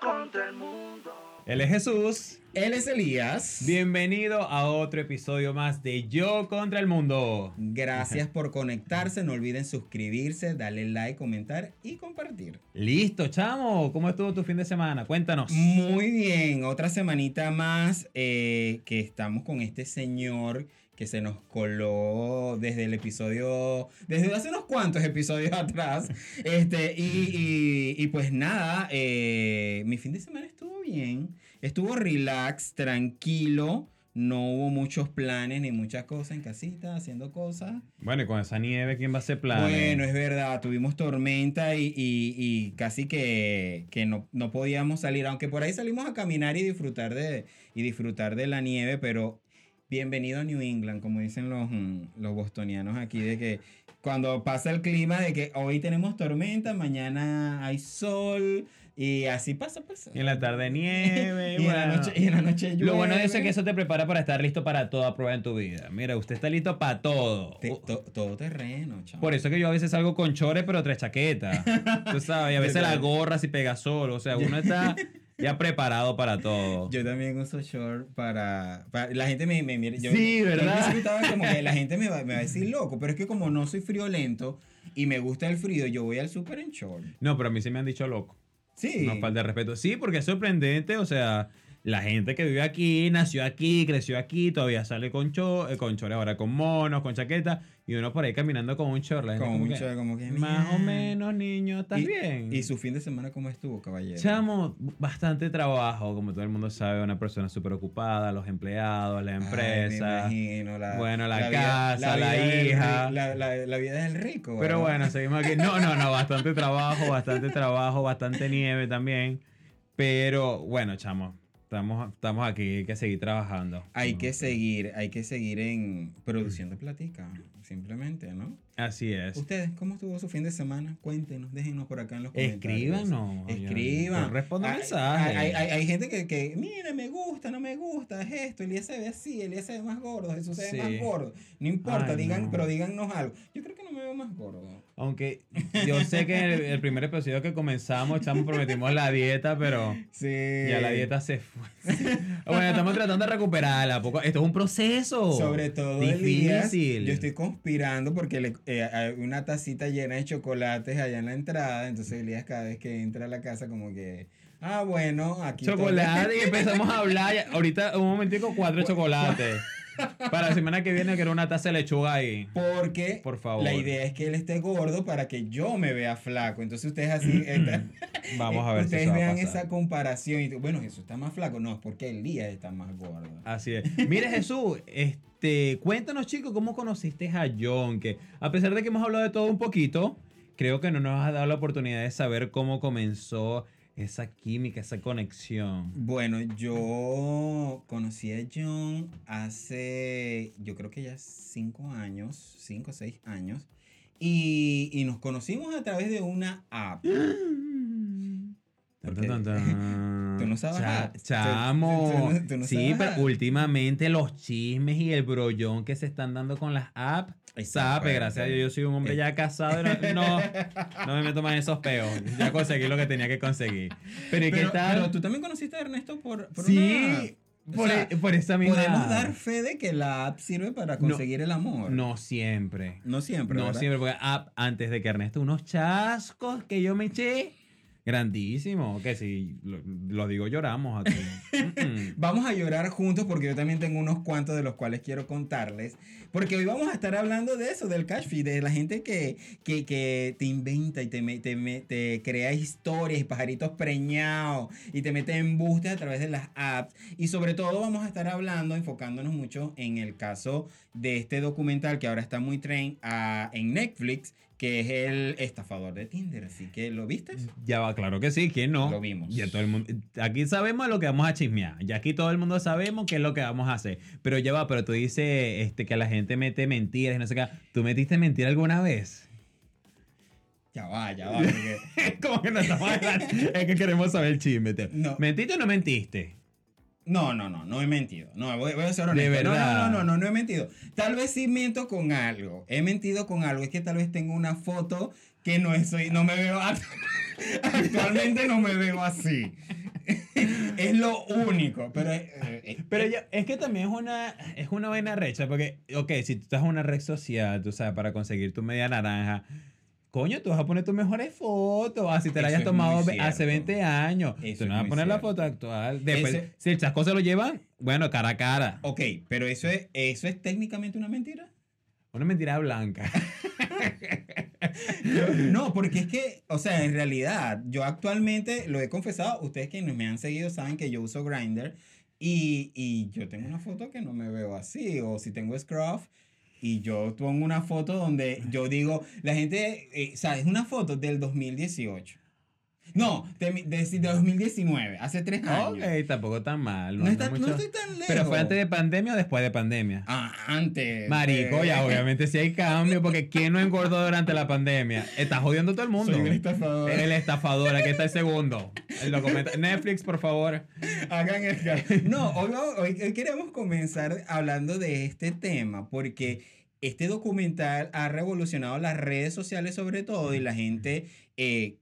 Contra el mundo. Él es Jesús. Él es Elías. Bienvenido a otro episodio más de Yo contra el mundo. Gracias por conectarse. No olviden suscribirse, darle like, comentar y compartir. Listo, chamo. ¿Cómo estuvo tu fin de semana? Cuéntanos. Muy bien, otra semanita más eh, que estamos con este señor que se nos coló desde el episodio, desde hace unos cuantos episodios atrás. Este, y, y- y pues nada, eh, mi fin de semana estuvo bien, estuvo relax, tranquilo. No hubo muchos planes ni muchas cosas en casita, haciendo cosas. Bueno, y con esa nieve, ¿quién va a hacer planes? Bueno, es verdad, tuvimos tormenta y, y- y casi que, que no, no podíamos salir, aunque por ahí salimos a caminar y disfrutar de, y disfrutar de la nieve, pero bienvenido a New England, como dicen los, mm, los bostonianos aquí, de que cuando pasa el clima de que hoy tenemos tormenta, mañana hay sol y así pasa, pasa. Y en la tarde nieve. Y en la noche, y en la noche Lo bueno de eso es llueve. que eso te prepara para estar listo para toda prueba en tu vida. Mira, usted está listo para todo. Te- to- todo terreno, chamo. Por eso es que yo a veces salgo con chores, pero tres chaquetas. Tú sabes, y a veces la gorra si pega solo. O sea, uno está ya preparado para todo. Yo también uso short para, para- la gente me, me mira. Yo, Sí, yo ¿verdad? estaba como que la gente me va, me va a decir loco, pero es que como no soy friolento y me gusta el frío, yo voy al super en short. No, pero a mí sí me han dicho loco. Sí. No falta de respeto. Sí, porque es sorprendente. O sea, la gente que vive aquí, nació aquí, creció aquí, todavía sale con, cho eh, con chores, ahora con monos, con chaqueta. Y uno por ahí caminando con un gente Con un short, como que, Más o menos, niño, ¿estás y, bien? ¿Y su fin de semana cómo estuvo, caballero? Chamo, bastante trabajo, como todo el mundo sabe, una persona súper ocupada, los empleados, la Ay, me empresa. imagino, la, bueno, la casa, la vida hija. la, vida del rico. Pero ¿verdad? bueno, seguimos aquí. No, no, no, bastante trabajo, bastante trabajo, bastante nieve también. Pero bueno, chamo, estamos, estamos aquí, hay que seguir trabajando. Hay No, que seguir, hay que seguir en produciendo platica, simplemente, ¿no? Así es. Ustedes, ¿cómo estuvo su fin de semana? Cuéntenos, déjenos por acá en los comentarios. Escríbanos. Escriban. yo respondo Hay- mensajes. Hay, hay- hay gente que, que, mira, me gusta, no me gusta, es esto, se ve así, se ve más gordo, Jesús se ve Sí. más gordo. No importa, Ay, digan, no. pero díganos algo. Yo creo que no me veo más gordo. Aunque yo sé que el, el primer episodio que comenzamos, chamo, prometimos la dieta, pero Sí. ya la dieta se fue. bueno, estamos tratando de recuperarla. Poco, esto es un proceso. Sobre todo difícil. yo estoy conspirando porque le, eh, hay una tacita llena de chocolates allá en la entrada, entonces Elías cada vez que entra a la casa como que, ah, bueno, aquí todo- Chocolate y empezamos a hablar. Ahorita, un momentico, cuatro chocolates. Para la semana que viene quiero una taza de lechuga ahí. Porque Por favor. la idea es que él esté gordo para que yo me vea flaco. Entonces ustedes así, esta- Vamos a ver si ustedes eso va a vean pasar. esa comparación y bueno, Jesús está más flaco. No, es porque Elías está más gordo. Así es. Mire Jesús, este, cuéntanos chicos, ¿cómo conociste a John? Que a pesar de que hemos hablado de todo un poquito, creo que no nos has dado la oportunidad de saber cómo comenzó esa química, esa conexión. Bueno, yo conocí a John hace, yo creo que ya cinco años, cinco o seis años. Y, y nos conocimos a través de una app. Porque-. Tú no sabes Cha- chamo. tú- tú no- tú no sí, sabes pero últimamente los chismes y el brollón que se están dando con las apps. Sabe, gracias a Dios, yo soy un hombre ya casado. y No, no, no me meto más en esos peos. Ya conseguí lo que tenía que conseguir. Pero ¿y qué Pero, tal? pero tú también conociste a Ernesto por, por sí, una app. O por, sea, e- por esa misma. Podemos dar fe de que la app sirve para No, conseguir el amor. No siempre. No siempre. no ¿verdad? siempre, porque app, antes de que Ernesto, unos chascos que yo me eché. Grandísimo. Que si lo, lo digo, lloramos aquí. Vamos a llorar juntos porque yo también tengo unos cuantos de los cuales quiero contarles. Porque hoy vamos a estar hablando de eso, del cash feed, de la gente que, que, que te inventa y te, te, te crea historias y pajaritos preñados y te mete embustes a través de las apps. Y sobre todo vamos a estar hablando, enfocándonos mucho en el caso de este documental que ahora está muy tren ah, en Netflix, que es el estafador de Tinder. Así que, ¿lo viste? Ya va, claro que sí, ¿quién no? Lo vimos. Ya todo el mundo, aquí sabemos lo que vamos a chismear. Ya aquí todo el mundo sabemos qué es lo que vamos a hacer. Pero ya va, pero tú dices este, que la gente mete mentiras y no sé qué. ¿Tú metiste mentira alguna vez? Ya va, ya va. porque- Como que no estamos. Es que queremos saber el chisme. No. ¿Mentiste o no mentiste? No, no, no, no he mentido. No, voy, voy a ser honesto. De verdad. No, no, no, no, no he mentido. Tal vez sí miento con algo. He mentido con algo. Es que tal vez tengo una foto que no soy, no me veo. act- Actualmente no me veo así. es lo único. Pero, eh, eh, Pero ya- es que también es una, es una vaina recha, porque, ok, si tú estás en una red social, tú sabes, para conseguir tu media naranja, coño, tú vas a poner tus mejores fotos, así te la hayas tomado hace cierto. 20 años. Eso tú no vas a poner la cierto. foto actual. Después, Ese- si el chasco se lo llevan, bueno, cara a cara. ok, pero eso es, eso es técnicamente una mentira. Una mentira blanca. No, porque es que, o sea, en realidad, yo actualmente lo he confesado, ustedes que me han seguido saben que yo uso Grindr y, y yo tengo una foto que no me veo así, o si tengo Scruff y yo pongo una foto donde yo digo, la gente, eh, o sea, es una foto del 2018. No, de, de, de 2019, hace tres años. ok, tampoco tan mal. No, no está- mucho. no estoy tan lejos. Pero fue antes de pandemia o después de pandemia. Ah, antes. Marico, de- ya obviamente sí hay cambio, porque ¿quién no engordó durante la pandemia? Está jodiendo todo el mundo. Soy un estafador. El estafador, aquí está el segundo. El. Netflix, por favor. Hagan el No, hoy, hoy- hoy queremos comenzar hablando de este tema porque este documental ha revolucionado las redes sociales sobre todo y la gente, eh,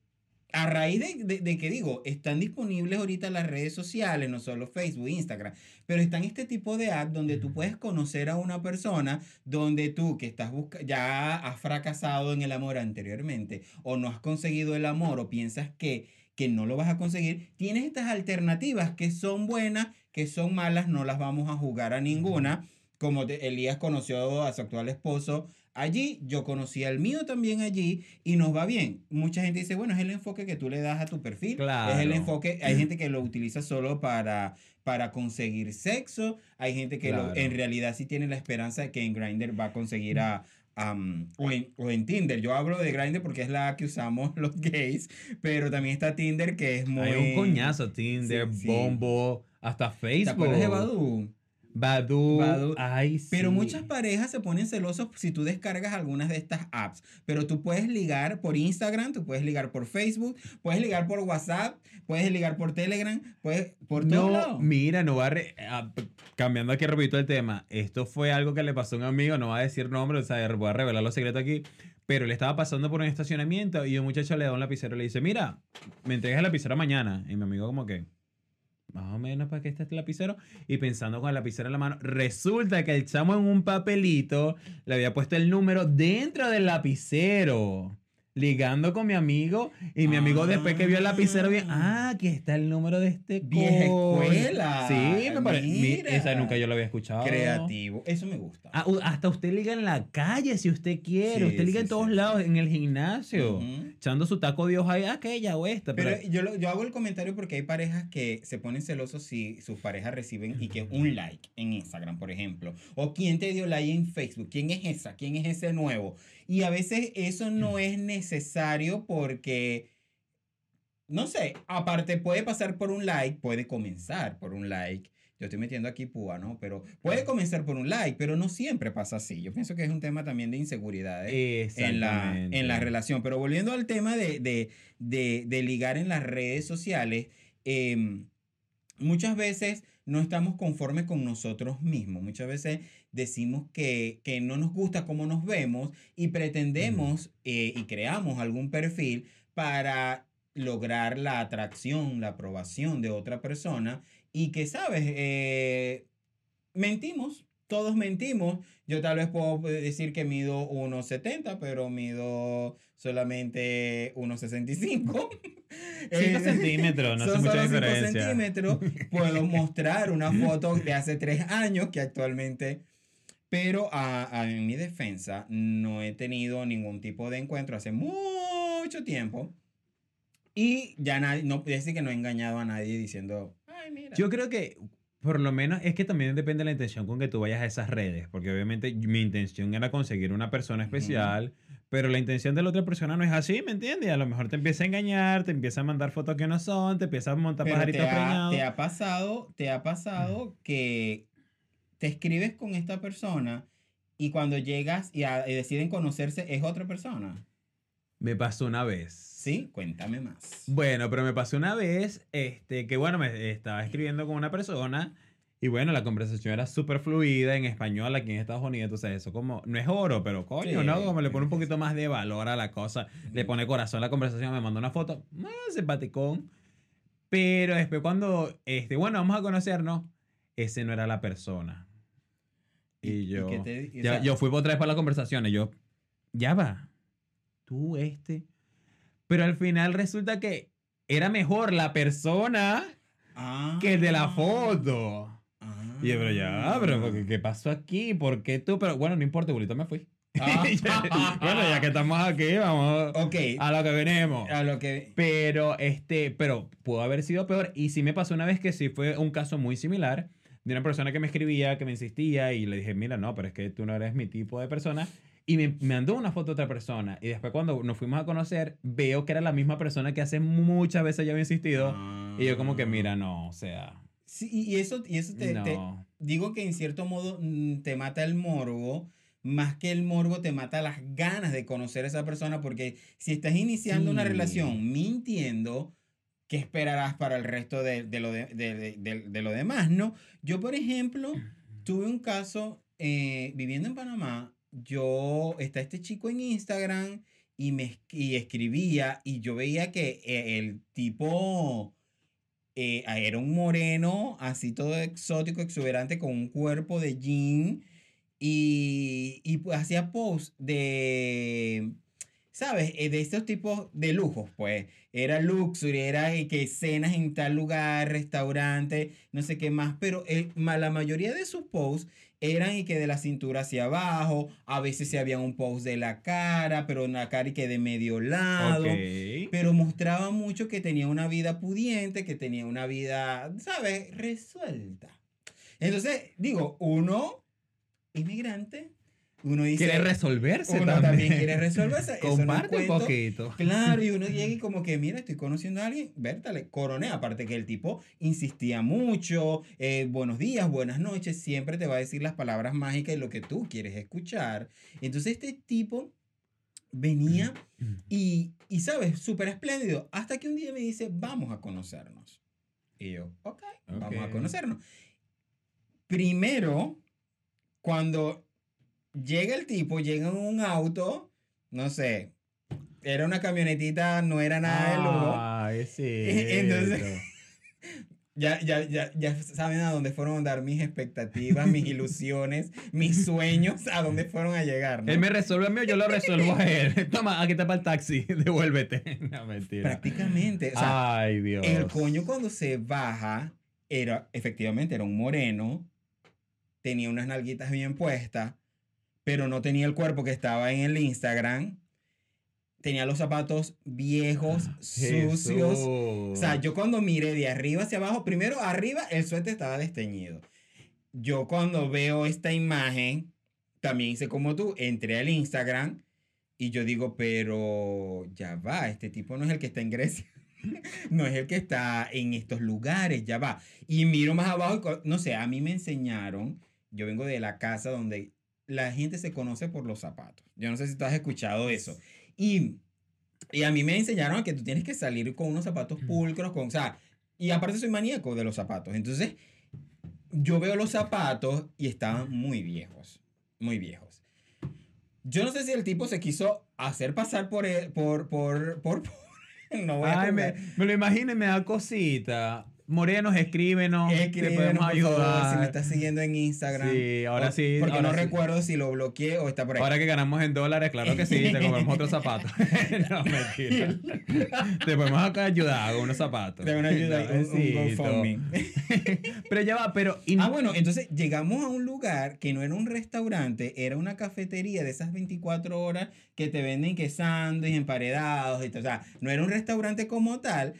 a raíz de, de- de que digo, están disponibles ahorita las redes sociales, no solo Facebook, Instagram, pero están este tipo de apps donde tú puedes conocer a una persona, donde tú que estás ya has fracasado en el amor anteriormente o no has conseguido el amor o piensas que que no lo vas a conseguir, tienes estas alternativas que son buenas, que son malas, no las vamos a jugar a ninguna. Como te- Elías conoció a su actual esposo allí, yo conocí al mío también allí y nos va bien. Mucha gente dice, bueno, es el enfoque que tú le das a tu perfil. Es el Claro. enfoque, hay gente que lo utiliza solo para, para conseguir sexo, hay gente que lo- Claro. en realidad sí tiene la esperanza de que en Grindr va a conseguir a... am, o, en, o en Tinder, yo hablo de Grindr porque es la que usamos los gays, pero también está Tinder que es muy... Hay un coñazo. Tinder, Sí, sí. Bombo, hasta ¿Te Facebook. acuerdas de Badoo? Badoo. Badoo. Ay, sí. Pero muchas parejas se ponen celosos si tú descargas algunas de estas apps. Pero tú puedes ligar por Instagram, tú puedes ligar por Facebook, puedes ligar por WhatsApp, puedes ligar por Telegram, puedes por todos No, lados. mira, no va a... re- ah, p- cambiando aquí repito el tema. Esto fue algo que le pasó a un amigo, no va a decir nombre, o sea, voy a revelar los secretos aquí. Pero le estaba pasando por un estacionamiento y un muchacho le da un lapicero y le dice, mira, me entregas el lapicero mañana. Y mi amigo como que, más o menos para que esté este lapicero. Y pensando con el lapicero en la mano, resulta que el chamo en un papelito le había puesto el número dentro del lapicero. Ligando con mi amigo. Y mi amigo después que vio el lapicero, bien, ah, aquí está el número de este Vieja coño". escuela. Sí, me parece. Mira. Esa nunca yo lo había escuchado. Creativo. Eso me gusta. Ah, hasta usted liga en la calle si usted quiere. Sí, usted liga sí, en todos sí, lados, en el gimnasio. Echando su taco de hoja, aquella o esta. Pero Pero, yo, lo- yo hago el comentario porque hay parejas que se ponen celosos si sus parejas reciben y que un like en Instagram, por ejemplo. O quién te dio like en Facebook. ¿Quién es esa? ¿Quién es ese nuevo? Y a veces eso no es necesario porque, no sé, aparte puede pasar por un like, puede comenzar por un like. Yo estoy metiendo aquí púa, ¿no? Pero puede comenzar por un like, pero no siempre pasa así. Yo pienso que es un tema también de inseguridades en la, en la relación. Pero volviendo al tema de, de, de, de ligar en las redes sociales, em, muchas veces no estamos conformes con nosotros mismos. Muchas veces decimos que, que no nos gusta cómo nos vemos y pretendemos eh, y creamos algún perfil para lograr la atracción, la aprobación de otra persona y que, ¿sabes? Eh, mentimos. Todos mentimos. Yo tal vez puedo decir que mido 1,70, pero mido solamente 1,65. 5 centímetros, no hace mucha diferencia. centímetros. Puedo mostrar una foto de hace tres años que actualmente... Pero a, a- en mi defensa no he tenido ningún tipo de encuentro hace mucho tiempo. Y ya nadie, no puedo decir que no he engañado a nadie diciendo, ay, mira. Yo creo que, por lo menos, es que también depende de la intención con que tú vayas a esas redes. Porque obviamente mi intención era conseguir una persona especial. Pero la intención de la otra persona no es así, ¿me entiendes? A lo mejor te empieza a engañar, te empieza a mandar fotos que no son, te empieza a montar Pero te pajaritos ha, preñados. te ha pasado, te ha pasado que te escribes con esta persona y cuando llegas y, a- y deciden conocerse es otra persona. Me pasó una vez. Sí, cuéntame más. Bueno, pero me pasó una vez, este, que bueno, me estaba escribiendo con una persona y bueno, la conversación era súper fluida en español aquí en Estados Unidos, entonces eso como, no es oro, pero coño, Sí. ¿no? Como le pone un poquito más de valor a la cosa, le pone corazón a la conversación, me mandó una foto, más simpaticón, Pero después cuando, este, bueno, vamos a conocernos, ese no era la persona. Y, ¿Y yo, qué te- y, ya- sea, yo fui otra vez para la conversación y yo, ya va, tú este. Pero al final resulta que era mejor la persona que el de la Ah. foto. Ah. Y yo, pero ya, pero ¿por qué, ¿qué pasó aquí? ¿Por qué tú? Pero bueno, no importa, Bulito, me fui. Ah. bueno, ya que estamos aquí, vamos Ok, a lo que venimos. a lo que... Pero, este, pero pudo haber sido peor. Y sí me pasó una vez que sí fue un caso muy similar de una persona que me escribía, que me insistía y le dije, mira, no, pero es que tú no eres mi tipo de persona. Y me, mandó una foto de otra persona. Y después cuando nos fuimos a conocer, veo que era la misma persona que hace muchas veces ya había insistido. Y yo como que, Ah. mira, no, o sea, Sí, y eso, y eso te, digo que en cierto modo mm, te mata el morbo, más que el morbo te mata las ganas de conocer a esa persona, porque si estás iniciando una relación mintiendo, ¿qué esperarás para el resto de, de lo, de, de- de- de- de lo demás, no? Yo, por ejemplo, tuve un caso eh, viviendo en Panamá, yo, está este chico en Instagram y me y escribía y yo veía que eh, el tipo eh, era un moreno, así todo exótico, exuberante, con un cuerpo de jean y, y pues hacía posts de, ¿sabes? Eh, De estos tipos de lujos, pues. Era luxury, era eh, que cenas en tal lugar, restaurante, no sé qué más, pero el- la mayoría de sus posts eran y que de la cintura hacia abajo, a veces se había un post de la cara, pero una cara y que de medio lado pero mostraba mucho que tenía una vida pudiente, que tenía una vida, ¿sabes? Resuelta. Entonces, digo, uno, inmigrante, uno dice... Quiere resolverse uno también. quiere resolverse. Comparte un poquito. Claro, y uno llega y como que, mira, estoy conociendo a alguien, vértale, coroné. Aparte que el tipo insistía mucho, eh, buenos días, buenas noches, siempre te va a decir las palabras mágicas y lo que tú quieres escuchar. Entonces este tipo venía y, y sabes, súper espléndido, hasta que un día me dice, vamos a conocernos. Y yo, ok, vamos a conocernos. Primero, cuando llega el tipo, llega en un auto, no sé, era una camionetita, no era nada de lujo. Ay, sí. Entonces- Ya, ya, ya, ya saben a dónde fueron a dar mis expectativas, mis ilusiones, mis sueños, a dónde fueron a llegar. ¿no? Él me resuelve a mí o yo lo resuelvo a él. Toma, aquí está para el taxi. Devuélvete. No, mentira. Prácticamente. O sea, Ay, Dios. el coño cuando se baja, era, efectivamente, era un moreno, tenía unas nalguitas bien puestas, pero no tenía el cuerpo que estaba en el Instagram. Tenía los zapatos viejos, sucios. O sea, yo cuando miré de arriba hacia abajo, primero arriba el suéter estaba desteñido. Yo cuando veo esta imagen, también hice como tú, entré al Instagram y yo digo, pero ya va, este tipo no es el que está en Grecia. No es el que está en estos lugares, ya va. Y miro más abajo, no sé, a mí me enseñaron, yo vengo de la casa donde la gente se conoce por los zapatos. Yo no sé si tú has escuchado eso. Y, y a mí me enseñaron a que tú tienes que salir con unos zapatos pulcros, con, o sea, y aparte soy maníaco de los zapatos. Entonces, yo veo los zapatos y estaban muy viejos, muy viejos. Yo no sé si el tipo se quiso hacer pasar por, el- por, por, por, por- no voy a Ay, me, jugar. me lo imagino y me da cosita. Morenos, escríbenos. te Escríbenos, podemos por favor, ayudar. si me estás siguiendo en Instagram. Sí, ahora O- sí, Porque ahora no sí. recuerdo si lo bloqueé o está por ahí. Ahora que ganamos en dólares, claro que sí, te compramos otros zapatos. no, mentira. te podemos ayudar con unos zapatos. Te una ayuda, un, un. GoFundMe. Pero ya va, pero... Ah, bueno, entonces llegamos a un lugar que no era un restaurante, era una cafetería de esas 24 horas que te venden que emparedados y. O sea, no era un restaurante como tal.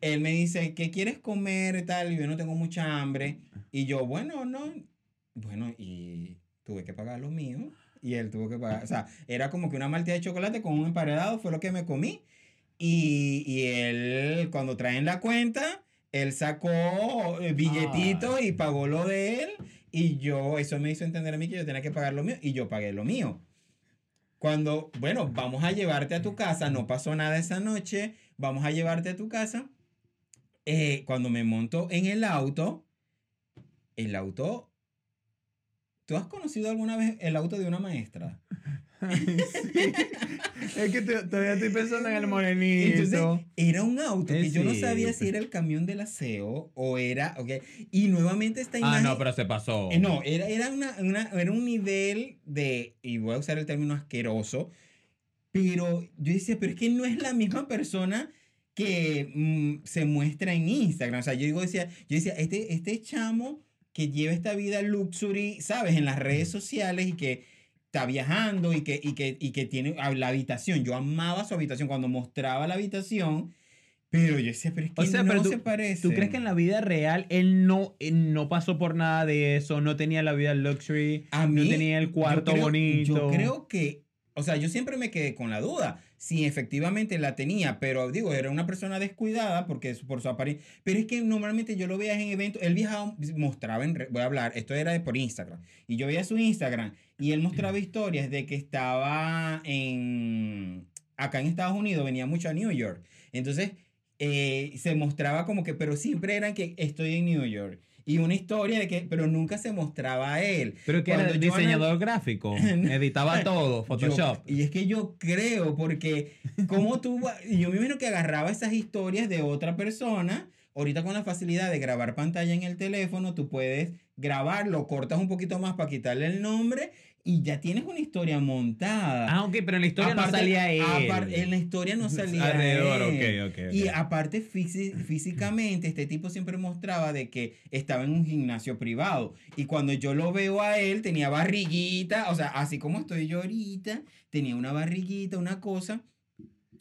Él me dice, ¿qué quieres comer y tal? Y yo no tengo mucha hambre. Y yo, bueno, no. Bueno, y tuve que pagar lo mío. Y él tuvo que pagar. O sea, era como que una malteada de chocolate con un emparedado fue lo que me comí. Y, y él, cuando traen la cuenta, él sacó eh, billetitos y pagó lo de él. Y yo, eso me hizo entender a mí que yo tenía que pagar lo mío. Y yo pagué lo mío. Cuando, bueno, vamos a llevarte a tu casa, no pasó nada esa noche, vamos a llevarte a tu casa. Eh, cuando me monto en el auto, el auto, ¿tú has conocido alguna vez el auto de una maestra? Es que te- todavía estoy pensando en el morenito. Entonces, era un auto Eh, que yo no sabía sí. si era el camión del aseo o era, ok. Y nuevamente esta ah, imagen. no, pero se pasó. Eh, no, era, era, una, una- era un nivel de, y voy a usar el término asqueroso, pero yo decía, pero es que no es la misma persona que mm, se muestra en Instagram. O sea, yo digo, decía, yo decía, este, este chamo que lleva esta vida luxury, ¿sabes? En las redes sociales y que está viajando y que, y que, y que tiene la habitación. Yo amaba su habitación cuando mostraba la habitación, pero yo decía, pero es que O sea, no pero tú- se parece. ¿Tú crees que en la vida real él no, él no pasó por nada de eso? No tenía la vida luxury, A no mí, tenía el yo cuarto creo- bonito. Yo creo que, o sea, yo siempre me quedé con la duda si efectivamente la tenía, pero digo, era una persona descuidada porque es por su apariencia. Pero es que normalmente yo lo veía en eventos, él viajaba, mostraba en, voy a hablar, esto era de por Instagram, y yo veía su Instagram y él mostraba historias de que estaba en, acá en Estados Unidos, venía mucho a New York. Entonces, eh, se mostraba como que, pero siempre eran que estoy en New York. Y una historia de que, pero nunca se mostraba a él. Pero que era Cuando yo diseñador gráfico, editaba todo, Yo- Photoshop. y es que yo creo, porque como tú, yo me imagino que agarraba esas historias de otra persona, ahorita con la facilidad de grabar pantalla en el teléfono, tú puedes grabarlo, cortas un poquito más para quitarle el nombre y ya tienes una historia montada. Ah, ok, pero en la historia Aparte- no salía él. en la historia no salía Alrededor, él. ok, ok, ok. Y aparte físi- físicamente, este tipo siempre mostraba de que estaba en un gimnasio privado. Y cuando yo lo veo a él, tenía barriguita, o sea, así como estoy yo ahorita, tenía una barriguita, una cosa.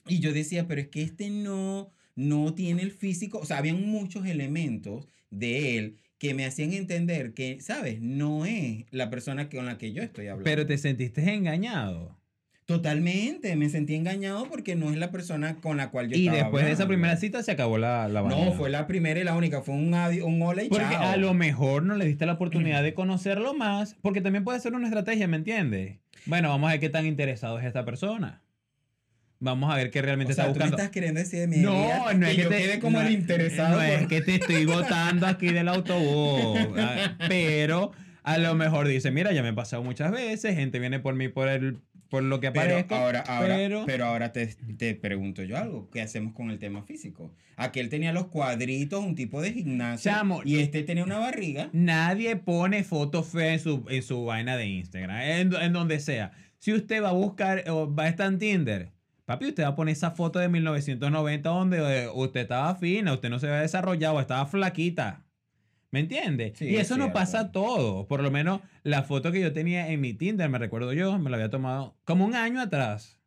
Y yo decía, pero es que este no, no tiene el físico. O sea, habían muchos elementos de él que me hacían entender que, ¿sabes? No es la persona con la que yo estoy hablando. Pero te sentiste engañado. Totalmente, me sentí engañado porque no es la persona con la cual yo Y estaba después de esa primera cita se acabó la, la. No, fue la primera y la única, fue un, adi- un hola y Porque chao. a lo mejor no le diste la oportunidad de conocerlo más, porque también puede ser una estrategia, ¿me entiendes? Bueno, vamos a ver qué tan interesado es esta persona. Vamos a ver qué realmente o sea, está tú me buscando. estás queriendo decir de mi No, vida no es que yo te, quede como no, el interesado. No es que te estoy botando aquí del autobús. Pero a lo mejor dice, mira, ya me he pasado muchas veces, gente viene por mí por el por lo que Pero aparezco. ahora, ahora, pero- pero, ahora te, te pregunto yo algo. ¿Qué hacemos con el tema físico? Aquel tenía los cuadritos, un tipo de gimnasio. Chamo, y este tenía una barriga. Nadie pone fotos feas en su, en su vaina de Instagram, en, en donde sea. Si usted va a buscar o va a estar en Tinder, papi, usted va a poner esa foto de 1990 donde eh, usted estaba fina, usted no se había desarrollado, estaba flaquita. ¿Me entiende? Sí, y es eso no cierto. pasa todo. Por lo menos la foto que yo tenía en mi Tinder, me recuerdo yo, me la había tomado como un año atrás.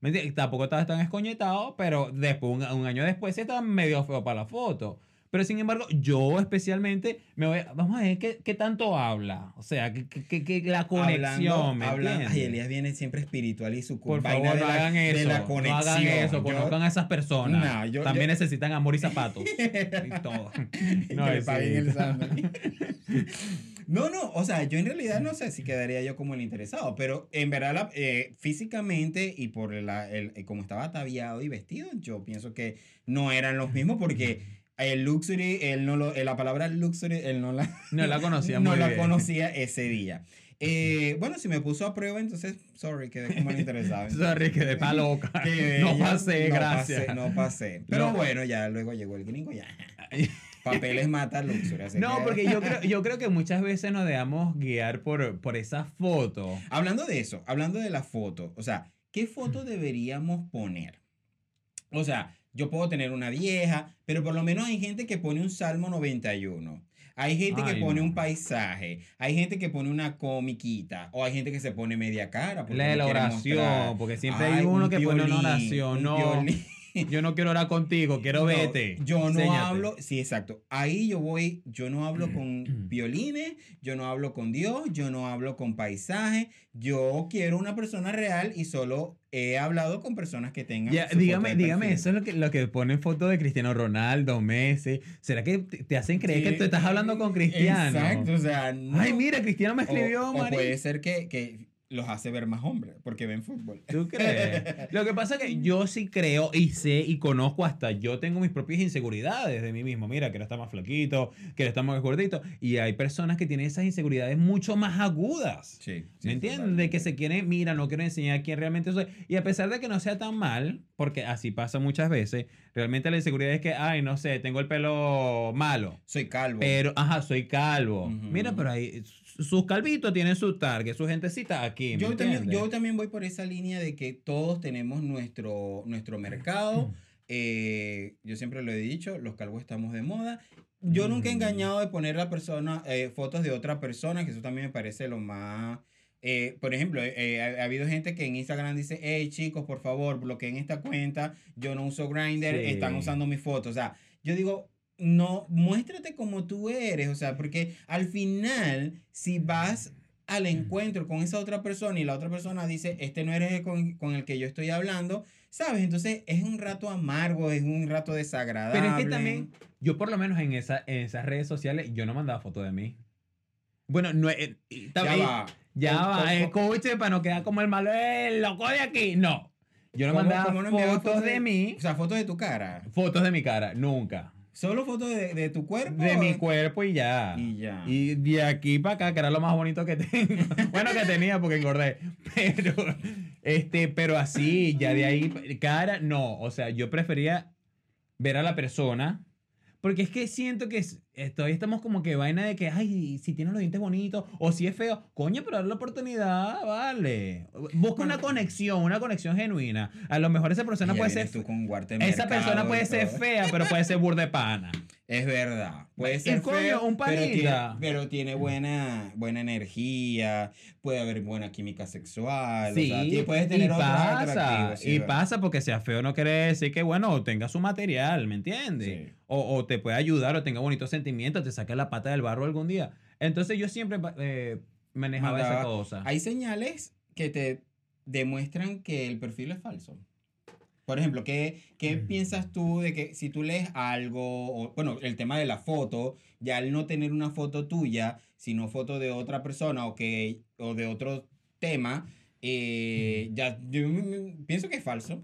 ¿Me entiendes? Tampoco estaba tan escoñetado, pero después, un, un año después sí estaba medio feo para la foto. Pero sin embargo, yo especialmente me voy a- vamos a ver qué, qué tanto habla. O sea, que, que- que- que la conexión. Hablando, ¿me habla- entiendes? ay, Elías viene siempre espiritual y su Por favor, de no la, hagan de eso. la no conexión. hagan eso. Conozcan a esas personas. No, yo- También yo- necesitan amor y zapatos. y todo. que le sí. paguen el sándwich. No, no, o sea, yo en realidad no sé si quedaría yo como el interesado, pero en verdad la- eh, físicamente y por la, el, eh, como estaba ataviado y vestido, yo pienso que no eran los mismos porque el luxury, él no lo, eh, la palabra luxury, él no la, No la conocía no la conocía ese día. Eh, bueno, si me puso a prueba, entonces, sorry, quedé como interesado. Sorry, quedé pa' loca. No pasé, no gracias. pasé, no pasé. Pero No. bueno, ya luego llegó el gringo, ya. Papeles mata luxury. así No, que- porque yo creo, yo creo que muchas veces nos dejamos guiar por, por esa foto. Hablando de eso, hablando de la foto, o sea, ¿qué foto deberíamos poner? O sea, yo puedo tener una vieja, pero por lo menos hay gente que pone un Salmo 91. Hay gente que pone no. un paisaje, hay gente que pone una comiquita, o hay gente que se pone media cara. porque La no oración, mostrar. porque siempre Ay, hay uno un que pone una oración. un No, violín. yo no quiero orar contigo, quiero No, vete. Yo no Enséñate. hablo, sí, exacto. Ahí yo voy, yo no hablo con violines, yo no hablo con Dios, yo no hablo con paisajes. Yo quiero una persona real y solo he hablado con personas que tengan. Ya, dígame, dígame, eso es lo que, lo que ponen fotos de Cristiano Ronaldo, Messi. ¿Será que te, hacen creer que tú estás hablando con Cristiano? Exacto, o sea, no. Ay, mira, Cristiano me O- escribió, o, Mari. puede ser que, que los hace ver más hombres porque ven fútbol. ¿Tú crees? Lo que pasa es que yo sí creo y sé y conozco hasta yo tengo mis propias inseguridades de mí mismo. Mira, quiero estar más flaquito, quiero estar más gordito. Y hay personas que tienen esas inseguridades mucho más agudas. Sí. ¿Me entiendes? De que se quieren, mira, no quiero enseñar quién realmente soy. Y a pesar de que no sea tan mal, porque así pasa muchas veces, realmente la inseguridad es que, ay, no sé, tengo el pelo malo. Soy calvo. Pero, ajá, soy calvo. Mira, pero ahí, sus calvitos tienen su target, su gentecita aquí. ¿me yo, también, yo también voy por esa línea de que todos tenemos nuestro, nuestro mercado. Eh, yo siempre lo he dicho, los calvos estamos de moda. Yo nunca he Mm. engañado de poner la persona, eh, fotos de otra persona, que eso también me parece lo más... eh, por ejemplo, eh, ha, ha habido gente que en Instagram dice, hey chicos, por favor, bloqueen esta cuenta, yo no uso Grindr, Sí. están usando mis fotos. O sea, yo digo, no, muéstrate como tú eres, o sea, porque al final, si vas al encuentro con esa otra persona y la otra persona dice, este no eres el con, con el que yo estoy hablando, ¿sabes? Entonces es un rato amargo, es un rato desagradable. Pero es que también, yo por lo menos en, esa, en esas redes sociales, yo no mandaba fotos de mí. Bueno, no Ya también- va. Ya ¿Cómo- va, cómo- escuche, para no quedar como el malo, el loco de aquí. No. Yo no ¿Cómo- mandaba no fotos de mí, O sea, fotos de tu cara. fotos de mi cara, nunca. Solo fotos de, de tu cuerpo. De mi cuerpo y ya. Y ya. Y de aquí para acá, que era lo más bonito que tengo. bueno, que tenía porque engordé. Pero, este, pero así, ya de ahí, cara, no. O sea, yo prefería ver a la persona. Porque es que siento que es- eh, todavía estamos como que vaina de que, ay, si tiene los dientes bonitos o si es feo. Coño, pero dale la oportunidad, vale. Busca una conexión, una conexión genuina. A lo mejor esa persona puede ser. tú con Esa persona puede ser fea, pero puede ser burda de pana. Es verdad. Puede ser coño, feo, un pero tiene, pero tiene buena, buena energía, puede haber buena química sexual. Sí, o sea, puedes tener y pasa, sí, y verdad. pasa porque sea feo no quiere decir que, bueno, tenga su material, ¿me entiendes? Sí. O, o te puede ayudar o tenga bonitos sentimientos, te saque la pata del barro algún día. Entonces yo siempre eh, manejaba esa cosa. Hay señales que te demuestran que el perfil es falso. Por ejemplo, ¿qué, qué Mm. piensas tú de que si tú lees algo, o, bueno, el tema de la foto, ya al no tener una foto tuya, sino foto de otra persona o, que, o de otro tema, eh, ya yo pienso que es falso.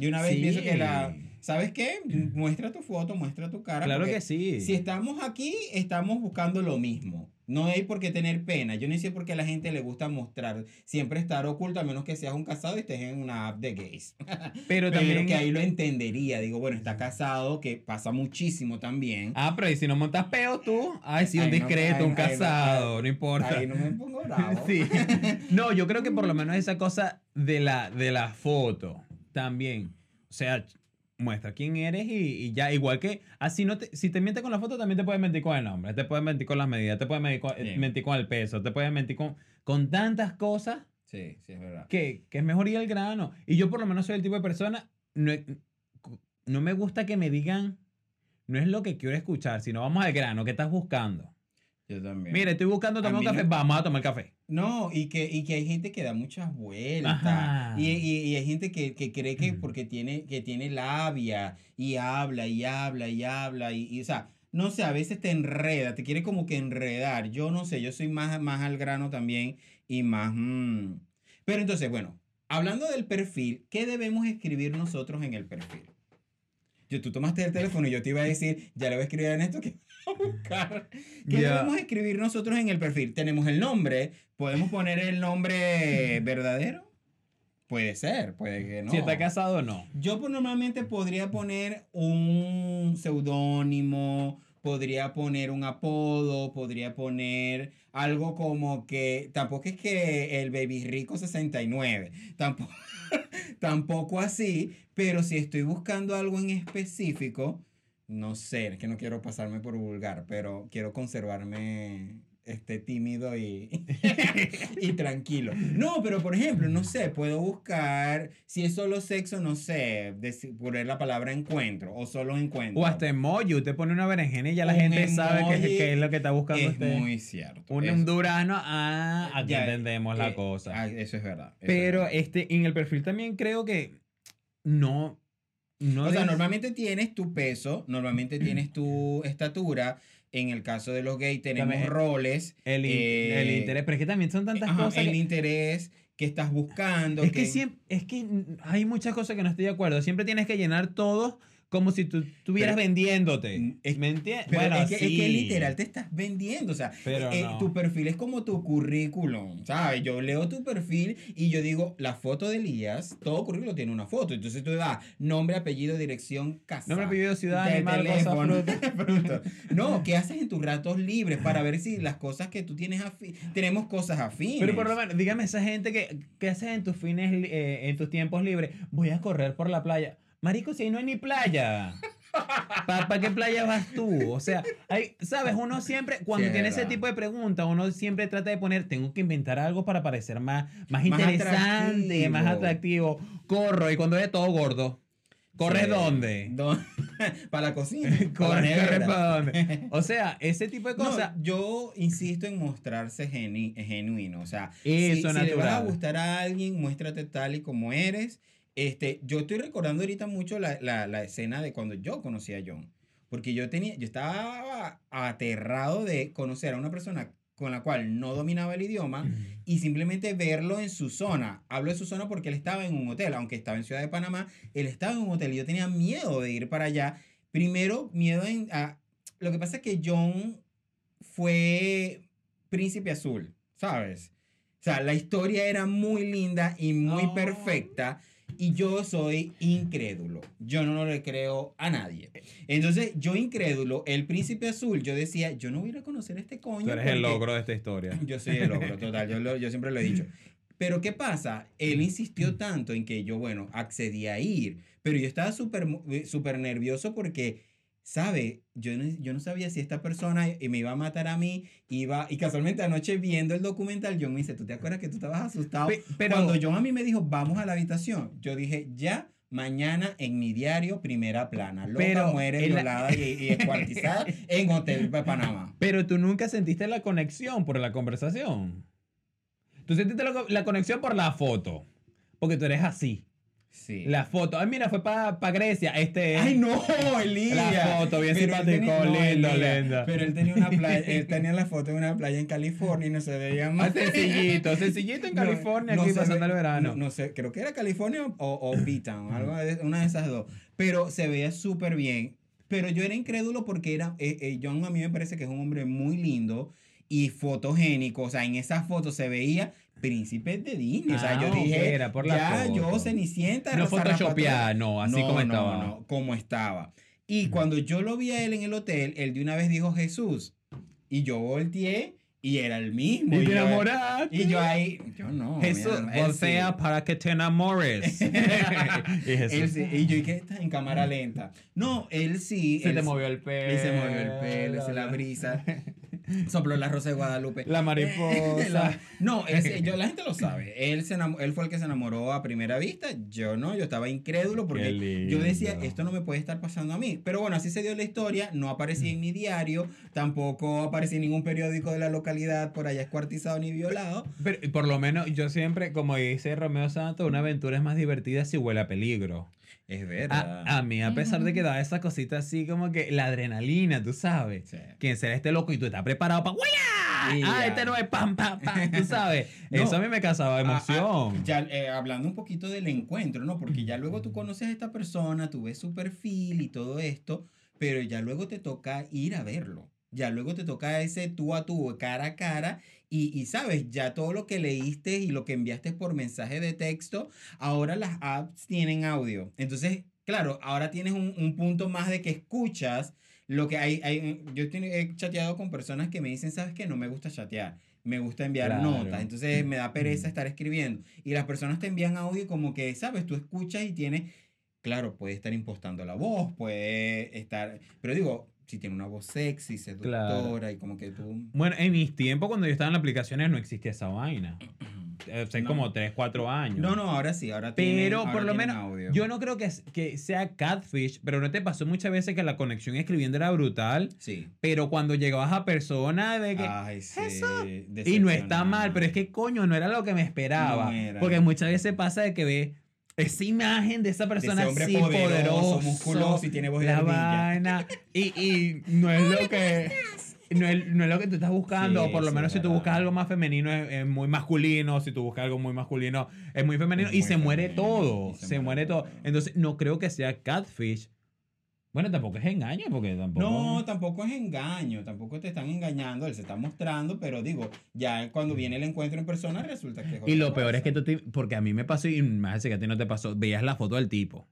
Y una vez Sí. pienso que la... ¿Sabes qué? Muestra tu foto, muestra tu cara. Claro que sí. si estamos aquí, estamos buscando lo mismo. No hay por qué tener pena. Yo no sé por qué a la gente le gusta mostrar, siempre estar oculto, a menos que seas un casado y estés en una app de gays. pero Pero también... que ahí lo entendería. Digo, bueno, está casado, que pasa muchísimo también. Ah, pero ¿y si no montas peo tú? Ay, sí, un discreto, un casado, no importa. Ahí no me pongo bravo. Sí. No, yo creo que por lo menos esa cosa de la, de la foto también. O sea, muestra quién eres y, y ya, igual que así no te, si te mientes con la foto, también te puedes mentir con el nombre, te puedes mentir con las medidas, te puedes mentir con, Sí. mentir con el peso, te puedes mentir con, con tantas cosas Sí, sí, es verdad. que, que es mejor ir al grano. Y yo por lo menos soy el tipo de persona, no, no me gusta que me digan, no es lo que quiero escuchar, sino vamos al grano, ¿qué estás buscando? Yo también. Mire, estoy buscando tomar un no- café, vamos a tomar café. No, y que, y que hay gente que da muchas vueltas. Y, y, y hay gente que, que cree que Mm. porque tiene, que tiene labia y habla y habla y habla y, y, o sea, no sé, a veces te enreda, te quiere como que enredar. Yo no sé, yo soy más, más al grano también y más... mm. Pero entonces, bueno, hablando del perfil, ¿qué debemos escribir nosotros en el perfil? Yo, tú tomaste el teléfono y yo te iba a decir, ya le voy a escribir en esto que buscar. ¿Qué Ya. debemos escribir nosotros en el perfil? Tenemos el nombre, podemos poner el nombre verdadero. Puede ser, puede que no. Si está casado, no. Yo pues, normalmente podría poner un seudónimo, podría poner un apodo, podría poner algo como que tampoco es que el baby rico 69, tampoco, tampoco así, pero si estoy buscando algo en específico, no sé, es que no quiero pasarme por vulgar, pero quiero conservarme este tímido y, y tranquilo. No, pero por ejemplo, no sé, puedo buscar, si es solo sexo, no sé, deci- poner la palabra encuentro o solo encuentro. O hasta emoji, usted pone una berenjena y ya la Un gente sabe qué qué es lo que está buscando es usted. muy cierto. Un, un durazno, ah, aquí ya, entendemos la eh, cosa. ah, eso es verdad. eso es Pero verdad. este, en el perfil también creo que no. No o sea, normalmente tienes tu peso, normalmente tienes tu estatura. En el caso de los gays tenemos También roles. el, in- eh, el interés, pero es que también son tantas Ajá, cosas. el que- interés qué estás buscando. Es que qué- siempre, es que hay muchas cosas que no estoy de acuerdo. Siempre tienes que llenar todo como si tú estuvieras vendiéndote. Es- ¿Me entiendes? Bueno, es, que, es que sí. literal te estás vendiendo, o sea, eh, no. tu perfil es como tu currículum, ¿sabes? Yo leo tu perfil y yo digo, la foto de Elías, todo currículum tiene una foto, entonces tú das nombre, apellido, dirección, casa. Nombre, apellido, ciudad, animal, teléfono. No, ¿qué haces en tus ratos libres para ver si las cosas que tú tienes afi- tenemos cosas afines? Pero por lo menos, dígame esa gente que, que haces en tus fines, eh, en tus tiempos libres. Voy a correr por la playa. Marico, si ahí no hay ni playa. ¿Para qué playa vas tú? O sea, hay, sabes, uno siempre, cuando tiene ese tipo de preguntas, uno siempre trata de poner, tengo que inventar algo para parecer más, más, Más interesante, más atractivo. atractivo. Corro y cuando es todo gordo. ¿Corres Sí. dónde? ¿Dó- para la cocina. la Corre, para dónde. O sea, ese tipo de No, cosas. yo insisto en mostrarse geni- genuino. O sea, Eso si, si le vas a gustar a alguien, muéstrate tal y como eres. Este, yo estoy recordando ahorita mucho la, la, la escena de cuando yo conocí a John. Porque yo tenía, yo estaba aterrado de conocer a una persona con la cual no dominaba el idioma y simplemente verlo en su zona. Hablo de su zona porque él estaba en un hotel, aunque estaba en Ciudad de Panamá, él estaba en un hotel y yo tenía miedo de ir para allá. Primero, miedo en... a- lo que pasa es que John fue príncipe azul, ¿sabes? O sea, la historia era muy linda y muy Oh. perfecta y yo soy incrédulo. Yo no le creo a nadie. Entonces, yo incrédulo, el príncipe azul, yo decía, yo no voy a ir a conocer a este coño. Tú eres el logro de esta historia. yo soy el ogro, total, yo, lo- yo siempre lo he dicho. Pero ¿qué pasa? Él insistió tanto en que yo, bueno, accedí a ir, pero yo estaba súper eh, súper nervioso porque, ¿sabe? Yo no, yo no sabía si esta persona eh, me iba a matar a mí, iba, y casualmente anoche viendo el documental, John me dice, ¿tú te acuerdas que tú estabas asustado? Pe- pero- Cuando John a mí me dijo, vamos a la habitación, yo dije, ya, mañana en mi diario, primera plana, loca, Pero muere, en la- violada y, y escuartizada en Hotel de Panamá. Pero tú nunca sentiste la conexión por la conversación. Tú sentiste la, la conexión por la foto. Porque tú eres así. Sí. La foto. Ay, mira, fue para Grecia. Este es. Ay, no, Elías. La foto, bien Pero él simpático, no, lindo, Elías, lindo. Pero él tenía una playa, él tenía la foto de una playa en California y no se veía Más más. sencillito, sencillito en No, California, no aquí se pasando ve- el verano. No, no sé, creo que era California o, o algo de- una de esas dos. Pero se veía súper bien. Pero yo era incrédulo porque era, eh, eh, John a mí me parece que es un hombre muy lindo y fotogénico. O sea, en esa foto se veía príncipe de Disney. o sea, Ah, yo ok, dije, era por la ya foto. yo Cenicienta. no photoshopeada, no, así No, como no, estaba. No, como estaba. Y cuando yo lo vi a él en el hotel, él de una vez dijo Jesús. Y yo volteé y era el mismo. Y te yo- enamoraste. y yo ahí, yo no. Jesús, voltea sí. para que te enamores. y Jesús. Sí, y yo, ¿y qué está en cámara lenta? No, él sí. se él te movió el pelo. Él se movió el pelo, se la brisa. Sopló la rosa de Guadalupe. La mariposa. La- no, él se- yo, la gente lo sabe. Él, se él fue el que se enamoró a primera vista. Yo no, yo estaba incrédulo porque yo decía, esto no me puede estar pasando a mí. Pero bueno, así se dio la historia. No aparecí en mi diario, tampoco aparecí en ningún periódico de la localidad por allá escuartizado ni violado. Pero por lo menos yo siempre, como dice Romeo Santos, una aventura es más divertida si huele a peligro. Es verdad. a mí, a pesar de que da esa cosita así como que la adrenalina, tú sabes. Sí. Quien será este loco y tú estás preparado para. Y Ah, ya. este no es pam, pam, pam, tú sabes. No. Eso a mí me causaba Ah, emoción. ah, ya eh, hablando un poquito del encuentro, ¿no? Porque ya luego tú conoces a esta persona, tú ves su perfil y todo esto, pero ya luego te toca ir a verlo. Ya luego te toca ese tú a tú, cara a cara, y, y sabes, ya todo lo que leíste y lo que enviaste por mensaje de texto, ahora las apps tienen audio. Entonces, claro, ahora tienes un, un punto más de que escuchas lo que hay. hay yo he chateado con personas que me dicen, ¿sabes qué? No me gusta chatear. Me gusta enviar Claro. notas. Entonces me da pereza Mm. estar escribiendo. Y las personas te envían audio como que, ¿sabes? Tú escuchas y tienes. Claro, puede estar impostando la voz, puede estar. Pero digo, si tiene una voz sexy, seductora y como que tú. Bueno, en mis tiempos, cuando yo estaba en las aplicaciones, no existía esa vaina. Hace No. como 3, 4 años. No, no, ahora sí, ahora Pero tienen- por lo menos, audio. yo no creo que, que sea catfish, pero no te pasó muchas veces que la conexión escribiendo era brutal, Sí. pero cuando llegabas a persona de que... Ay, sí. y no está mal, pero es que coño, no era lo que me esperaba. No era. Porque muchas veces pasa de que ve esa imagen de esa De persona ese hombre así poderoso, poderoso, musculoso y tiene voz de la vaina, y, y no es lo que... no es, no es lo que tú estás buscando, Sí, o por lo sí, menos si tú buscas algo más femenino es, es muy masculino, si tú buscas algo muy masculino es muy femenino Es y se muere femenino, todo, y se, se muere muere todo. todo. Entonces no creo que sea catfish. Bueno, tampoco es engaño porque tampoco... No, tampoco es engaño, tampoco te están engañando, él se está mostrando, pero digo, ya cuando viene el encuentro en persona resulta que es Y lo peor es que tú te, porque a mí me pasó y más que a ti no te pasó, veías la foto del tipo.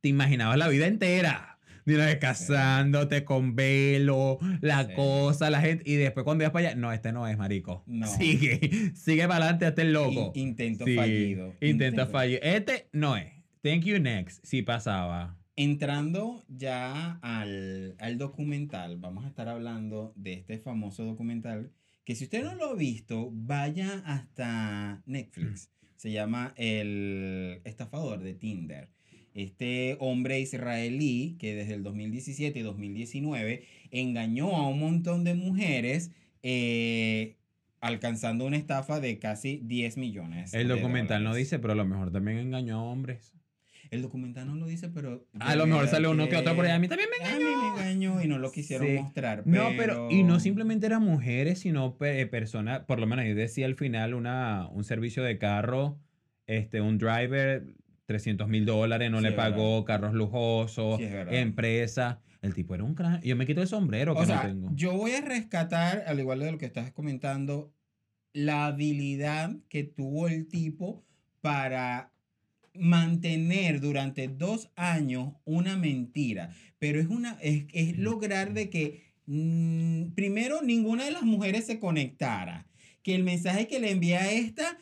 Te imaginabas la vida entera. De una vez casándote con velo, la Sí. cosa, la gente. Y después cuando ibas para allá, no, este no es, marico. No. Sigue, sigue para adelante hasta el loco. In- intento Sí, fallido. Intento fallido. Este no es. Thank you next. Sí pasaba. Entrando ya al, al documental, vamos a estar hablando de este famoso documental que si usted no lo ha visto, vaya hasta Netflix. Se llama El estafador de Tinder. Este hombre israelí que desde el 2017 y 2019 engañó a un montón de mujeres eh, alcanzando una estafa de casi 10 millones. El de documental no dice, pero a lo mejor también engañó a hombres. El documental no lo dice, pero... A lo mejor sale uno que otro por ahí. A mí también me A mí me engañó y no lo quisieron Sí. mostrar. No, pero, y no simplemente eran mujeres, sino pe- personas, por lo menos yo decía al final una, un servicio de carro, este, un driver, 300 mil dólares, no Sí, le pagó, carros lujosos, Sí, es verdad. empresa. El tipo era un crack. Yo me quito el sombrero que O no sea, tengo. yo voy a rescatar, al igual de lo que estás comentando, la habilidad que tuvo el tipo para mantener durante dos años una mentira. Pero es una, es, es lograr de que mm, primero ninguna de las mujeres se conectara. Que el mensaje que le envía a esta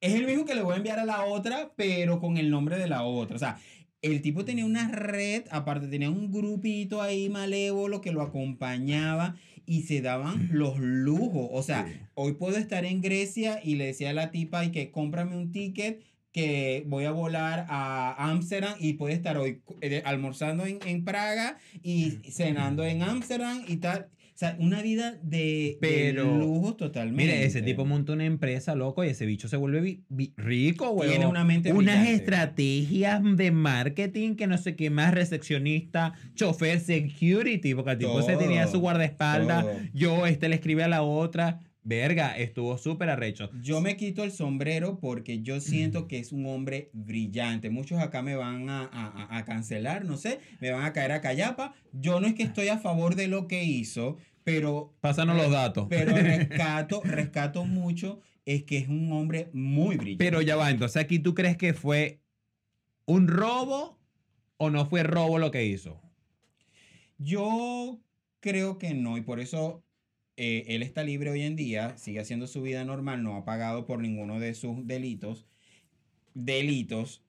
es el mismo que le voy a enviar a la otra, pero con el nombre de la otra. O sea, el tipo tenía una red, aparte tenía un grupito ahí malévolo que lo acompañaba y se daban los lujos. O sea, Sí. hoy puedo estar en Grecia y le decía a la tipa y que cómprame un ticket que voy a volar a Ámsterdam y puede estar hoy eh, almorzando en, en Praga y cenando en Ámsterdam y tal. O sea, una vida de, de Pero, lujos totalmente. Mire, ese tipo montó una empresa, loco, y ese bicho se vuelve rico, güey. Tiene una mente Unas brillante. estrategias de marketing que no sé qué más, recepcionista, chofer, security, porque el tipo se tenía su guardaespaldas. Yo, este le escribe a la otra. Verga, estuvo súper arrecho. Yo me quito el sombrero porque yo siento que es un hombre brillante. Muchos acá me van a, a- a- cancelar, no sé, me van a caer a callapa. Yo no es que estoy a favor de lo que hizo, pero, Pásanos los datos. pero rescato, rescato mucho, es que es un hombre muy brillante. Pero ya va, entonces aquí tú crees que fue un robo o no fue robo lo que hizo. Yo creo que no, y por eso eh, él está libre hoy en día, sigue haciendo su vida normal, no ha pagado por ninguno de sus delitos. Delitos.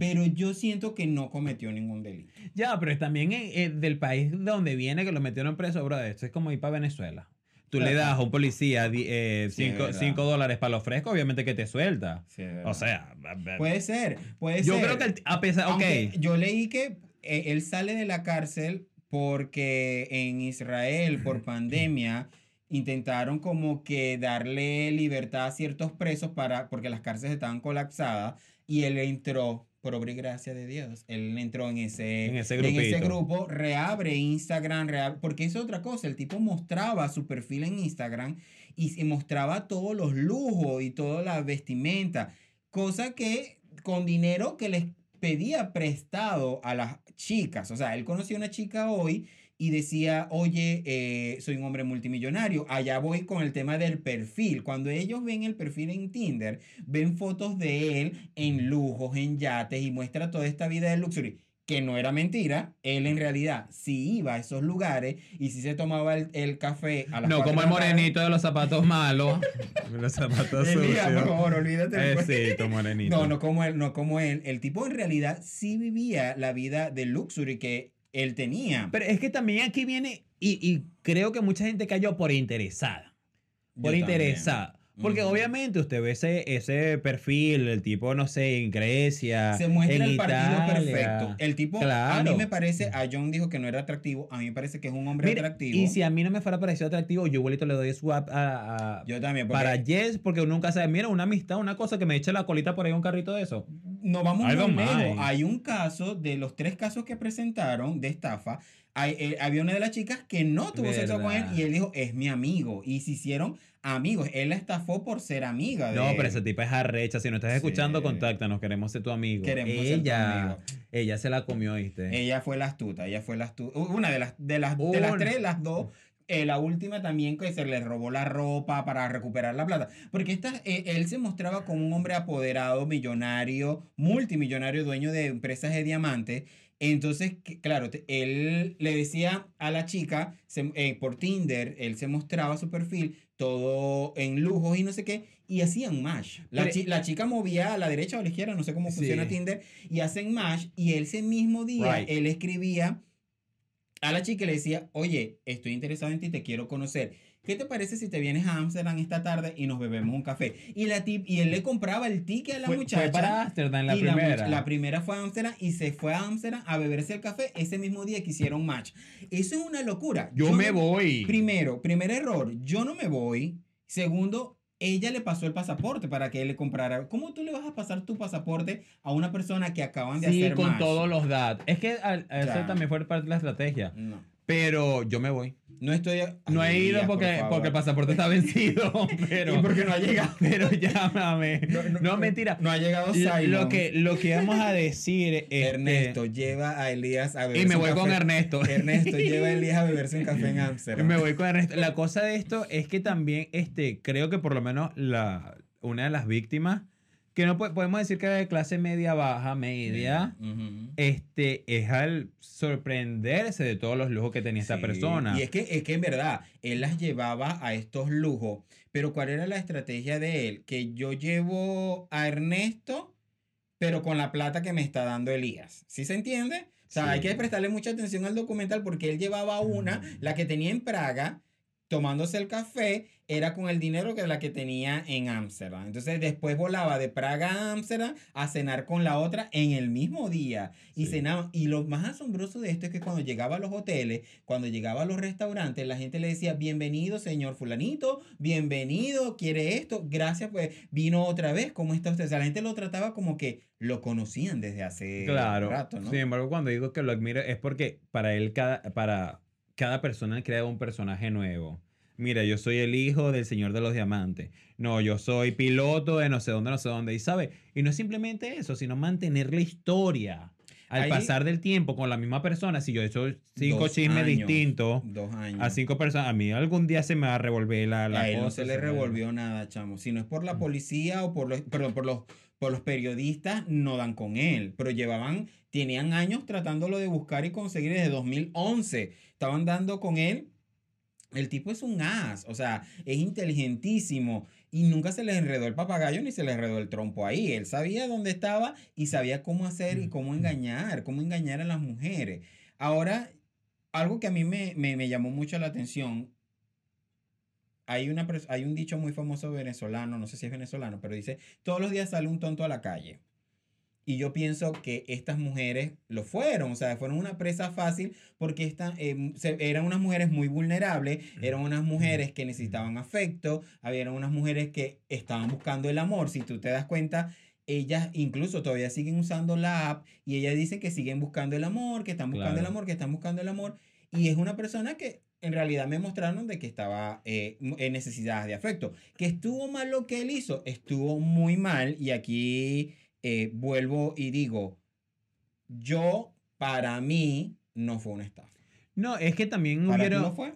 Pero yo siento que no cometió ningún delito. Ya, pero es también eh, eh, del país de donde viene que lo metieron preso, bro. Esto es como ir para Venezuela. Tú le das a un policía 5 Sí, es verdad. dólares para lo fresco, obviamente que te suelta. Sí, O sea, Puede ser, puede yo ser. creo que el- a pesar, ok, Aunque yo leí que eh, él sale de la cárcel porque en Israel, por pandemia, intentaron como que darle libertad a ciertos presos para, porque las cárceles estaban colapsadas y él entró, por obra y gracia de Dios, él entró en ese, En ese en ese grupito. grupo, reabre Instagram, reabre- porque es otra cosa, el tipo mostraba su perfil en Instagram y se mostraba todos los lujos y toda la vestimenta, cosa que con dinero que les pedía prestado a las chicas, o sea, él conocía a una chica hoy y decía, oye, eh, soy un hombre multimillonario, allá voy con el tema del perfil. Cuando ellos ven el perfil en Tinder, ven fotos de él en lujos, en yates y muestra toda esta vida de luxury. Que no era mentira, él en realidad sí iba a esos lugares y sí se tomaba el, el café a las no como el morenito de los zapatos malos. los zapatos por sucios. favor, olvídate. Eh, sí, tu morenito. No, no como él, no como él. El tipo en realidad sí vivía la vida de luxury que él tenía. Pero es que también aquí viene, y, y creo que mucha gente cayó por interesada. Por Yo interesada. Porque obviamente usted ve ese, ese perfil, el tipo, no sé, en Grecia. Se muestra en el partido Italia. perfecto. El tipo, a mí me parece, a John dijo que no era atractivo, a mí me parece que es un hombre Mira, atractivo. y si a mí no me fuera parecido atractivo, yo igualito le doy swap a, a- Yo también, porque para Jess, porque uno nunca sabe, mira, una amistad, una cosa que me eche la colita por ahí a un carrito de eso. no vamos muy lejos. Hay un caso de los tres casos que presentaron de estafa. hay- eh, había una de las chicas que no tuvo sexo con él y él dijo, es mi amigo. Y se hicieron amigos. Él la estafó por ser amiga de No, pero esa tipa es arrecha. Si no estás escuchando, Sí. contáctanos. Queremos ser tu amigo. Queremos ser tu ella, amigo. ella se la comió, ¿viste? Ella fue la astuta, ella fue la astuta. Una de las, de las, de las tres, las dos. eh, la última también que se le robó la ropa para recuperar la plata. Porque esta, eh, él se mostraba como un hombre apoderado, millonario, multimillonario, dueño de empresas de diamantes. Entonces, claro, él le decía a la chica se- eh, por Tinder, él se mostraba su perfil todo en lujos y no sé qué, y hacían match. La, Pero- chi- la chica movía a la derecha o a la izquierda, no sé cómo Sí. funciona Tinder, y hacen match, y ese mismo día Right. él escribía a la chica y le decía, oye, estoy interesado en ti, te quiero conocer. ¿Qué te parece si te vienes a Amsterdam esta tarde y nos bebemos un café? Y, la tip, y él le compraba el ticket a la fue, muchacha. fue para Amsterdam la primera. La, primera fue a Amsterdam y se fue a Amsterdam a beberse el café ese mismo día que hicieron match. Eso es una locura. Yo me no- voy. Primero, primer error, yo no me voy. Segundo, ella le pasó el pasaporte para que él le comprara. ¿Cómo tú le vas a pasar tu pasaporte a una persona que acaban de Sí, hacer con match? todos los datos. Es que al- eso también fue parte de la estrategia. No. Pero yo me voy. No estoy. No he ido por porque, favor. porque el pasaporte está vencido. Pero, Y porque no ha llegado. pero llámame. No, mentira. No ha llegado Lo- Simon. Lo que, lo que vamos a decir este, Ernesto lleva a Elías a beberse Y me un voy con café. Ernesto. Ernesto lleva a Elías a beberse un café en Amsterdam. Me voy con Ernesto. La cosa de esto es que también este, creo que por lo menos la, una de las víctimas, que no po- podemos decir que era de clase media baja, media, este, es al sorprenderse de todos los lujos que tenía esta persona. Y es que, es que en verdad, él las llevaba a estos lujos. Pero ¿cuál era la estrategia de él? Que yo llevo a Ernesto, pero con la plata que me está dando Elías. ¿Sí se entiende? O sea, Sí. hay que prestarle mucha atención al documental porque él llevaba una, la que tenía en Praga, tomándose el café, era con el dinero que la que tenía en Ámsterdam. Entonces después volaba de Praga a Ámsterdam a cenar con la otra en el mismo día. Y Sí. cenaban. Y lo más asombroso de esto es que cuando llegaba a los hoteles, cuando llegaba a los restaurantes, la gente le decía, bienvenido, señor fulanito, bienvenido, quiere esto, gracias, pues vino otra vez, ¿cómo está usted? O sea, la gente lo trataba como que lo conocían desde hace Claro. rato, ¿no? Sin embargo, cuando digo que lo admiro es porque para él, cada, para cada persona crea un personaje nuevo. Mira, yo soy el hijo del Señor de los Diamantes. No, yo soy piloto de no sé dónde, no sé dónde. Y sabe, y no es simplemente eso, sino mantener la historia. Al Ahí- pasar del tiempo con la misma persona, si yo he hecho cinco chismes años. distintos Dos años. a cinco personas, a mí algún día se me va a revolver la, la a él no se le revolvió nada, chamo. Si no es por la Mm. policía o por los, perdón, por los, por los periodistas, no dan con él. Pero llevaban, tenían años tratándolo de buscar y conseguir desde 2011. Estaban dando con él. El tipo es un as, o sea, es inteligentísimo y nunca se le enredó el papagayo ni se le enredó el trompo ahí. Él sabía dónde estaba y sabía cómo hacer y cómo engañar, cómo engañar a las mujeres. Ahora, algo que a mí me, me, me llamó mucho la atención hay, una, hay un dicho muy famoso venezolano, no sé si es venezolano, pero dice, todos los días sale un tonto a la calle. Y yo pienso que estas mujeres lo fueron, o sea, fueron una presa fácil porque esta, eh, se- eran unas mujeres muy vulnerables, eran unas mujeres que necesitaban afecto, había unas mujeres que estaban buscando el amor. Si tú te das cuenta, ellas incluso todavía siguen usando la app y ellas dicen que siguen buscando el amor, que están buscando el amor, que están buscando el amor. Y es una persona que en realidad me mostraron de que estaba eh, en necesidades de afecto. Que estuvo mal lo que él hizo, estuvo muy mal. Y aquí eh, vuelvo y digo, yo, para mí, no fue una estafa. No, es que también ¿Para ti hubieron... no fue?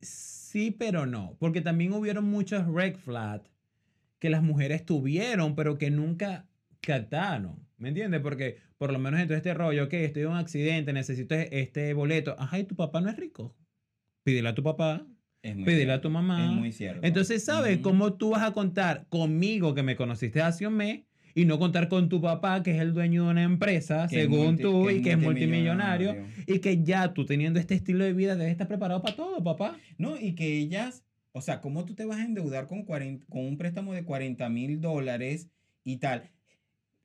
Sí, pero no. Porque también hubieron muchos red flat que las mujeres tuvieron, pero que nunca captaron. ¿Me entiendes? Porque por lo menos en todo este rollo, que estoy en un accidente, necesito este boleto. Ajá, y tu papá no es rico. Pídele a tu papá, pídele a tu mamá. Es muy cierto. Entonces, ¿sabes cómo tú vas a contar conmigo que me conociste hace un mes y no contar con tu papá, que es el dueño de una empresa, Que según multi- tú, que y que es multimillonario, multimillonario. y que ya tú teniendo este estilo de vida debes estar preparado para todo, papá? No, y que ellas, o sea, ¿cómo tú te vas a endeudar con, 40 con un préstamo de 40 mil dólares y tal?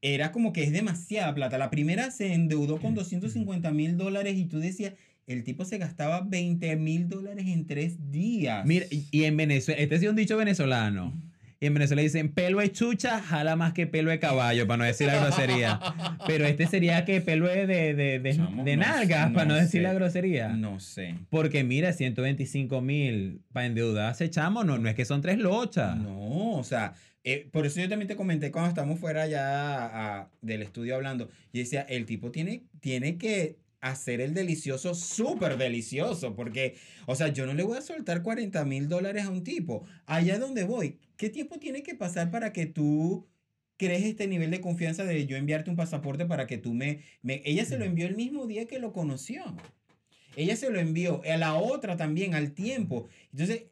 Era como que es demasiada plata. La primera se endeudó con 250 mil dólares y tú decías, el tipo se gastaba 20 mil dólares en tres días. Mira, y, en Venezuela, este es un dicho venezolano. Y en Venezuela dicen pelo de chucha, jala más que pelo de caballo, para no decir la grosería. Pero este sería que pelo de, de, de, de, Chamo, de no nalgas, para no decir la grosería. No sé. Porque mira, 125 mil para endeudarse, chamo, no, no es que son tres lochas. No, o sea, eh, por eso yo también te comenté cuando estamos fuera ya a- del estudio hablando. Y decía, el tipo tiene, tiene que hacer el delicioso súper delicioso. Porque, o sea, yo no le voy a soltar 40 mil dólares a un tipo. Allá donde voy, ¿qué tiempo tiene que pasar para que tú crees este nivel de confianza de yo enviarte un pasaporte para que tú me, me... Ella se lo envió el mismo día que lo conoció. Ella se lo envió a la otra también al tiempo. Entonces,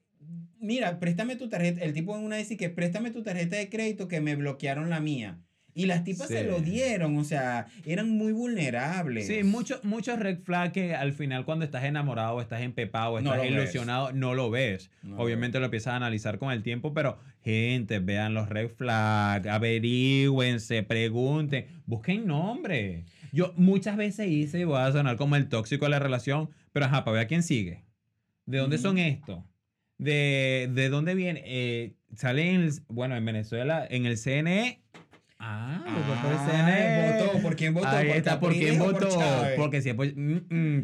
mira, préstame tu tarjeta. El tipo en una dice que préstame tu tarjeta de crédito que me bloquearon la mía. Y las tipas se lo dieron, o sea, eran muy vulnerables. Sí, muchos muchos red flags que al final cuando estás enamorado, estás empepado, No estás ves. ilusionado, no lo ves. No Obviamente lo empiezas a analizar con el tiempo, pero gente, vean los red flags, averígüense, pregunten, busquen nombre. Yo muchas veces hice, y voy a sonar como el tóxico de la relación, pero ajá, para ver a quién sigue. ¿De dónde son estos? ¿De, de dónde viene? Eh, sale en, el- bueno, en Venezuela, en el CNE. Ah, votó por el Ah, votó. ¿Por quién votó? Ahí ¿Por está, ¿por Capriles quién por votó? Porque si después,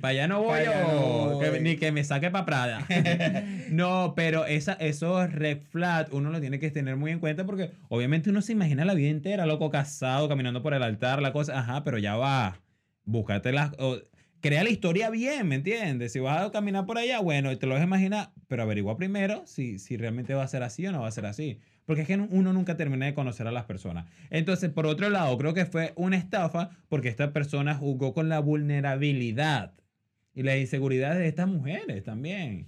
para allá no voy Pa' allá yo, no que- voy. ni que me saque para Prada. no, pero esa, esos red flags uno lo tiene que tener muy en cuenta porque obviamente uno se imagina la vida entera, loco, casado, caminando por el altar, la cosa, ajá, pero ya va, búscate las... o- Crea la historia bien, ¿me entiendes? Si vas a caminar por allá, bueno, te lo vas a imaginar, pero averigua primero si, si realmente va a ser así o no va a ser así. Porque es que uno nunca termina de conocer a las personas. Entonces, por otro lado, creo que fue una estafa porque esta persona jugó con la vulnerabilidad y las inseguridades de estas mujeres también.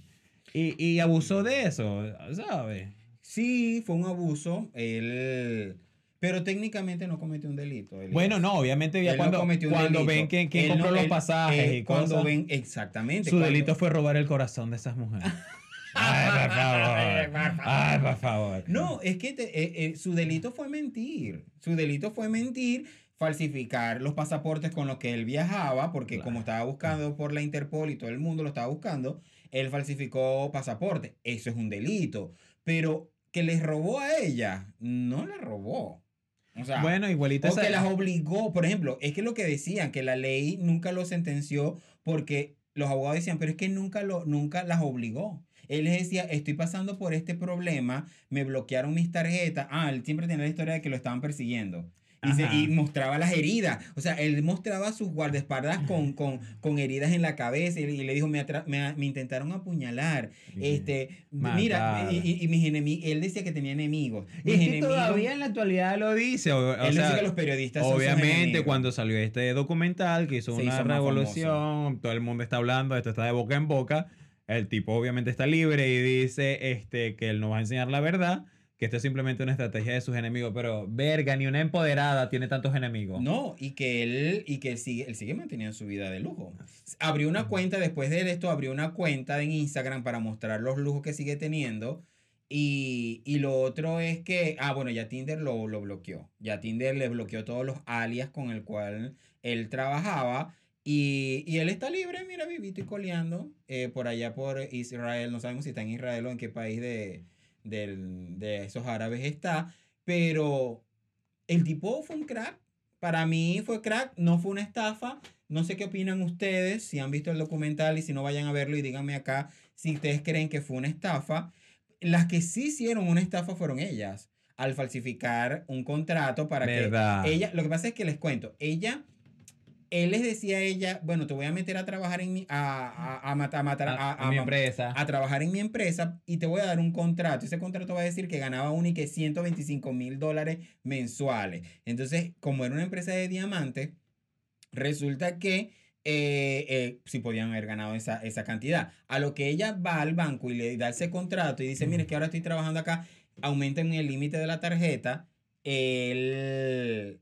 Y, y abusó de eso, ¿sabes? Sí, fue un abuso. Él. Pero técnicamente no cometió un delito. Bueno, no, obviamente ya Él no cuando, cuando ven quién, quién Él compró no- los él- pasajes eh, y cuando cosas, ven exactamente. su cuando- delito fue robar el corazón de esas mujeres. Ay, por favor. Ay, por favor. No, es que te- eh, eh, su delito fue mentir. Su delito fue mentir, falsificar los pasaportes con los que él viajaba, porque Claro. como estaba buscando por la Interpol y todo el mundo lo estaba buscando, él falsificó pasaporte. Eso es un delito. Pero que les robó a ella, no la robó. O sea, Bueno, igualito o esa- que las obligó, por ejemplo, es que lo que decían, que la ley nunca lo sentenció porque los abogados decían, pero es que nunca, lo, nunca las obligó. Él les decía, estoy pasando por este problema, me bloquearon mis tarjetas. Ah, él siempre tenía la historia de que lo estaban persiguiendo. Y, se- y mostraba las heridas. O sea, él mostraba sus guardaespaldas con, con, con heridas en la cabeza y, y le dijo, me, me, me intentaron apuñalar. Este, mira, Matar. y, y- y mis enemigos, él decía que tenía enemigos. Y Mis es que todavía en la actualidad lo dice. O, o él dice que los periodistas obviamente cuando salió este documental que hizo Se una hizo revolución, todo el mundo está hablando, esto está de boca en boca. El tipo obviamente está libre y dice este, que él no va a enseñar la verdad, que esto es simplemente una estrategia de sus enemigos. Pero, verga, ni una empoderada tiene tantos enemigos. No, y que él, y que él sigue, él sigue manteniendo su vida de lujo. Abrió una cuenta, después de esto, abrió una cuenta en Instagram para mostrar los lujos que sigue teniendo. Y, y lo otro es que, ah, bueno, ya Tinder lo, lo bloqueó. Ya Tinder le bloqueó todos los alias con el cual él trabajaba. Y, y él está libre, mira, vivito y coleando eh, por allá por Israel. No sabemos si está en Israel o en qué país de, del- de esos árabes está. Pero el tipo fue un crack. Para mí fue crack, no fue una estafa. No sé qué opinan ustedes, si han visto el documental y si no vayan a verlo y díganme acá si ustedes creen que fue una estafa. Las que sí hicieron una estafa fueron ellas, al falsificar un contrato para ¿Verdad? que ella, lo que pasa es que les cuento, ella, él les decía a ella, bueno, te voy a meter a trabajar en mi, a, a, a matar, a matar, a, mi empresa. a trabajar en mi empresa y te voy a dar un contrato. Ese contrato va a decir que ganaba un y que 125 mil dólares mensuales. Entonces, como era una empresa de diamantes, resulta que eh, eh, sí podían haber ganado esa, esa cantidad. A lo que ella va al banco y le da ese contrato y dice, mire, es que ahora estoy trabajando acá, aumenten el límite de la tarjeta. El,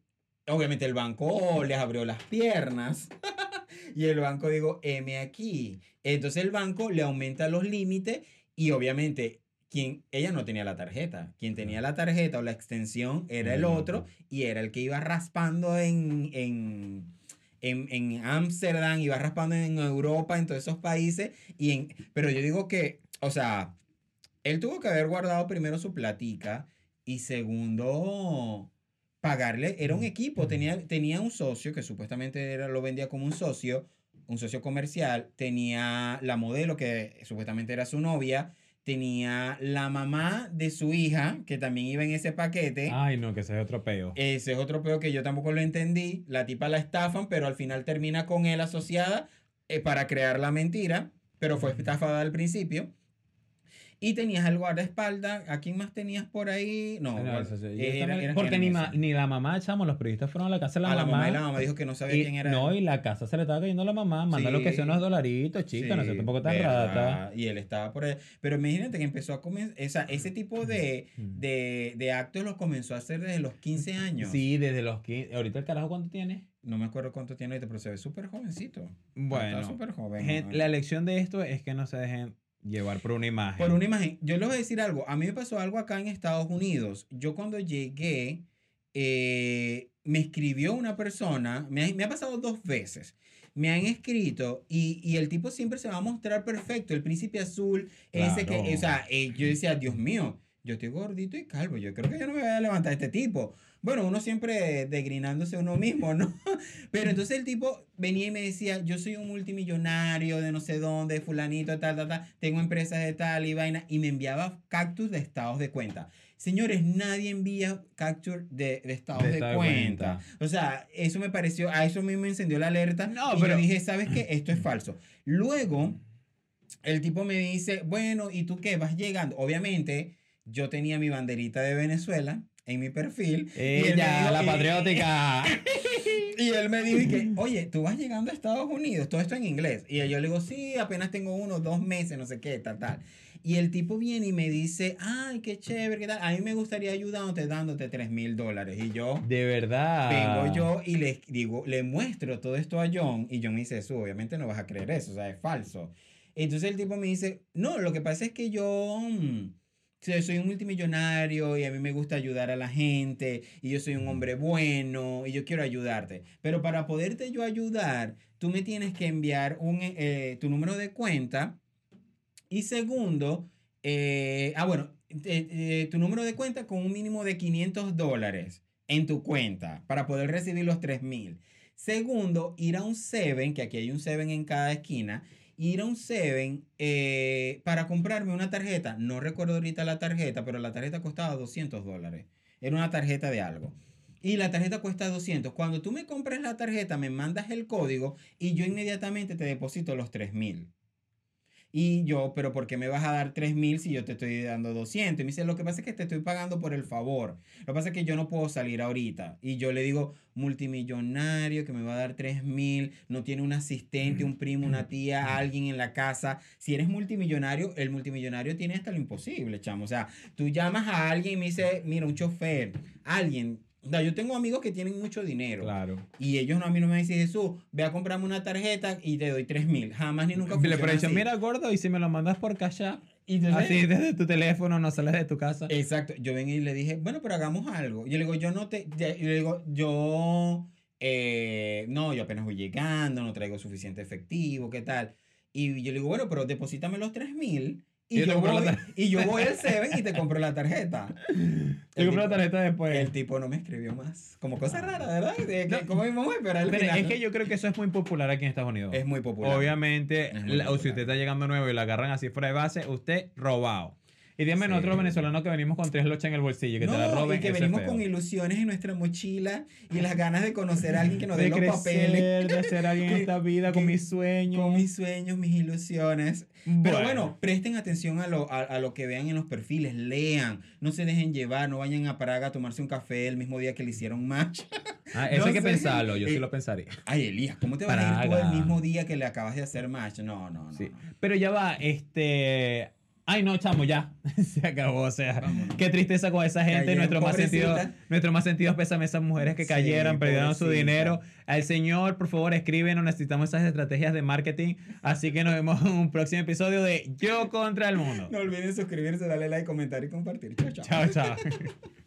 obviamente el banco les abrió las piernas. Y el banco digo, M aquí. Entonces el banco le aumenta los límites y obviamente quien, ella no tenía la tarjeta. Quien tenía la tarjeta o la extensión era el otro y era el que iba raspando en... en en en Ámsterdam, iba raspando en Europa, en todos esos países. Y en, pero yo digo que, o sea, él tuvo que haber guardado primero su platica Y segundo, pagarle, era un equipo, tenía, tenía un socio que supuestamente era, lo vendía como un socio, un socio comercial, tenía la modelo que supuestamente era su novia, tenía la mamá de su hija, que también iba en ese paquete. Ay, no, que ese es otro peo. Ese es otro peo que yo tampoco lo entendí. La tipa la estafan, pero al final termina con él asociada eh, para crear la mentira, pero fue estafada al principio. Y tenías al guardaespaldas. ¿A quién más tenías por ahí? No, No, guarda- eso sí, era- porque ni, ma- ni la mamá, chamo, los periodistas fueron a la casa de la a la mamá. mamá y la mamá dijo que no sabía y- quién era. no, y la casa se le estaba cayendo a la mamá. Manda lo que Sí. sea unos dolaritos, chica, no sé Sí, tampoco tan verdad, rata. Y él estaba por ahí. Pero imagínate que empezó a comenzar. ese tipo de, Mm. de, de actos los comenzó a hacer desde los 15 años. Sí, desde los 15. Ahorita el carajo, ¿cuánto tiene? No me acuerdo cuánto tiene ahorita, pero se ve súper jovencito. Bueno, Está súper joven. la lección de esto es que no se dejen llevar por una imagen. Por una imagen. Yo les voy a decir algo. A mí me pasó algo acá en Estados Unidos. Yo cuando llegué, eh, me escribió una persona, me ha, me ha pasado dos veces. Me han escrito y, y el tipo siempre se va a mostrar perfecto, el príncipe azul, ese que, o sea, eh, yo decía, Dios mío, yo estoy gordito y calvo, yo creo que yo no me voy a levantar este tipo. Bueno, uno siempre degrinándose uno mismo, ¿no? Pero entonces el tipo venía y me decía, yo soy un multimillonario de no sé dónde, fulanito, tal, tal, tal, tengo empresas de tal y vaina, y me enviaba cactus de estados de cuenta. Señores, nadie envía capture de, de estados De de, cuenta. cuenta. O sea, eso me pareció, a eso mí me encendió la alerta. No, y pero- yo dije, ¿sabes qué? Esto es falso. Luego, el tipo me dice, bueno, ¿y tú qué? Vas llegando. Obviamente, yo tenía mi banderita de Venezuela en mi perfil. y Ella, dijo- la y- patriótica. y él me dijo y que, oye, tú vas llegando a Estados Unidos, todo esto en inglés. Y yo le digo, sí, apenas tengo uno, dos meses, no sé qué, tal, tal. Y el tipo viene y me dice, ay, qué chévere, qué tal. A mí me gustaría ayudándote dándote 3 mil dólares. Y yo De verdad. vengo yo y le digo, le muestro todo esto a John. Y John me dice, eso, obviamente no vas a creer eso, o sea, es falso. Entonces el tipo me dice, no, lo que pasa es que yo mm, soy un multimillonario y a mí me gusta ayudar a la gente y yo soy un hombre bueno y yo quiero ayudarte. Pero para poderte yo ayudar, tú me tienes que enviar un, eh, tu número de cuenta y segundo, eh, ah, bueno, eh, eh, tu número de cuenta con un mínimo de 500 dólares en tu cuenta para poder recibir los 3000. Segundo, ir a un Seven, que aquí hay un Seven en cada esquina, ir a un Seven eh, para comprarme una tarjeta. No recuerdo ahorita la tarjeta, pero la tarjeta costaba 200 dólares. Era una tarjeta de algo. Y la tarjeta cuesta 200. Cuando tú me compres la tarjeta, me mandas el código y yo inmediatamente te deposito los 3000. Y yo, pero ¿por qué me vas a dar 3 mil si yo te estoy dando 200? Y me dice, lo que pasa es que te estoy pagando por el favor. Lo que pasa es que yo no puedo salir ahorita. Y yo le digo, multimillonario que me va a dar 3 mil, no tiene un asistente, un primo, una tía, alguien en la casa. Si eres multimillonario, el multimillonario tiene hasta lo imposible, chamo. O sea, tú llamas a alguien y me dice, mira, un chofer, alguien. Yo tengo amigos que tienen mucho dinero. Claro. Y ellos no, a mí no me dicen, Jesús, ve a comprarme una tarjeta y te doy 3 mil. Jamás ni nunca Le así. mira, gordo, y si me lo mandas por Cash App, Y así desde tu teléfono, no sales de tu casa. Exacto. Yo vengo y le dije, bueno, pero hagamos algo. Yo le digo, yo no te. Yo le digo, yo. eh, no, yo apenas voy llegando, no traigo suficiente efectivo, ¿qué tal? Y yo le digo, bueno, pero deposítame los 3 mil. Y yo la voy, tar- y yo voy al Seven y te compro la tarjeta. Te compro la tarjeta después. El tipo no me escribió más. Como cosa rara, ¿verdad? De que, No. ¿Cómo íbamos a esperar el Pero final? es que yo creo que eso es muy popular aquí en Estados Unidos. Es muy popular. Obviamente, muy la- o si usted está llegando nuevo y lo agarran así fuera de base, usted robado. Y dígame Sí. nosotros venezolanos que venimos con tres lochas en el bolsillo, que te la No, roben. y que venimos feo. con ilusiones en nuestra mochila y las ganas de conocer a alguien que nos dé de los crecer, papeles. de hacer alguien en esta vida con mis sueños. Con mis sueños, mis ilusiones. Pero bueno, presten atención a lo, a, a lo que vean en los perfiles, lean, no se dejen llevar, no vayan a Praga a tomarse un café el mismo día que le hicieron match. Ah, eso no hay que sé. pensarlo, yo sí Eh, lo pensaría. Ay, Elías, ¿cómo te vas a ir tú Praga. el mismo día que le acabas de hacer match? No, no, no. Sí. no. Pero ya va, este. Ay, no, chamo, ya. Se acabó. O sea, Vámonos. qué tristeza con esa gente. Cayeron, Nuestro más, sentido, nuestro más sentido pésame a esas mujeres que Sí, cayeron, perdieron su pobrecita. dinero. Al señor, por favor, escríbenos. Necesitamos esas estrategias de marketing. Así que nos vemos en un próximo episodio de Yo contra el mundo. No olviden suscribirse, darle like, comentar y compartir. Chao, chao. Chao, chao.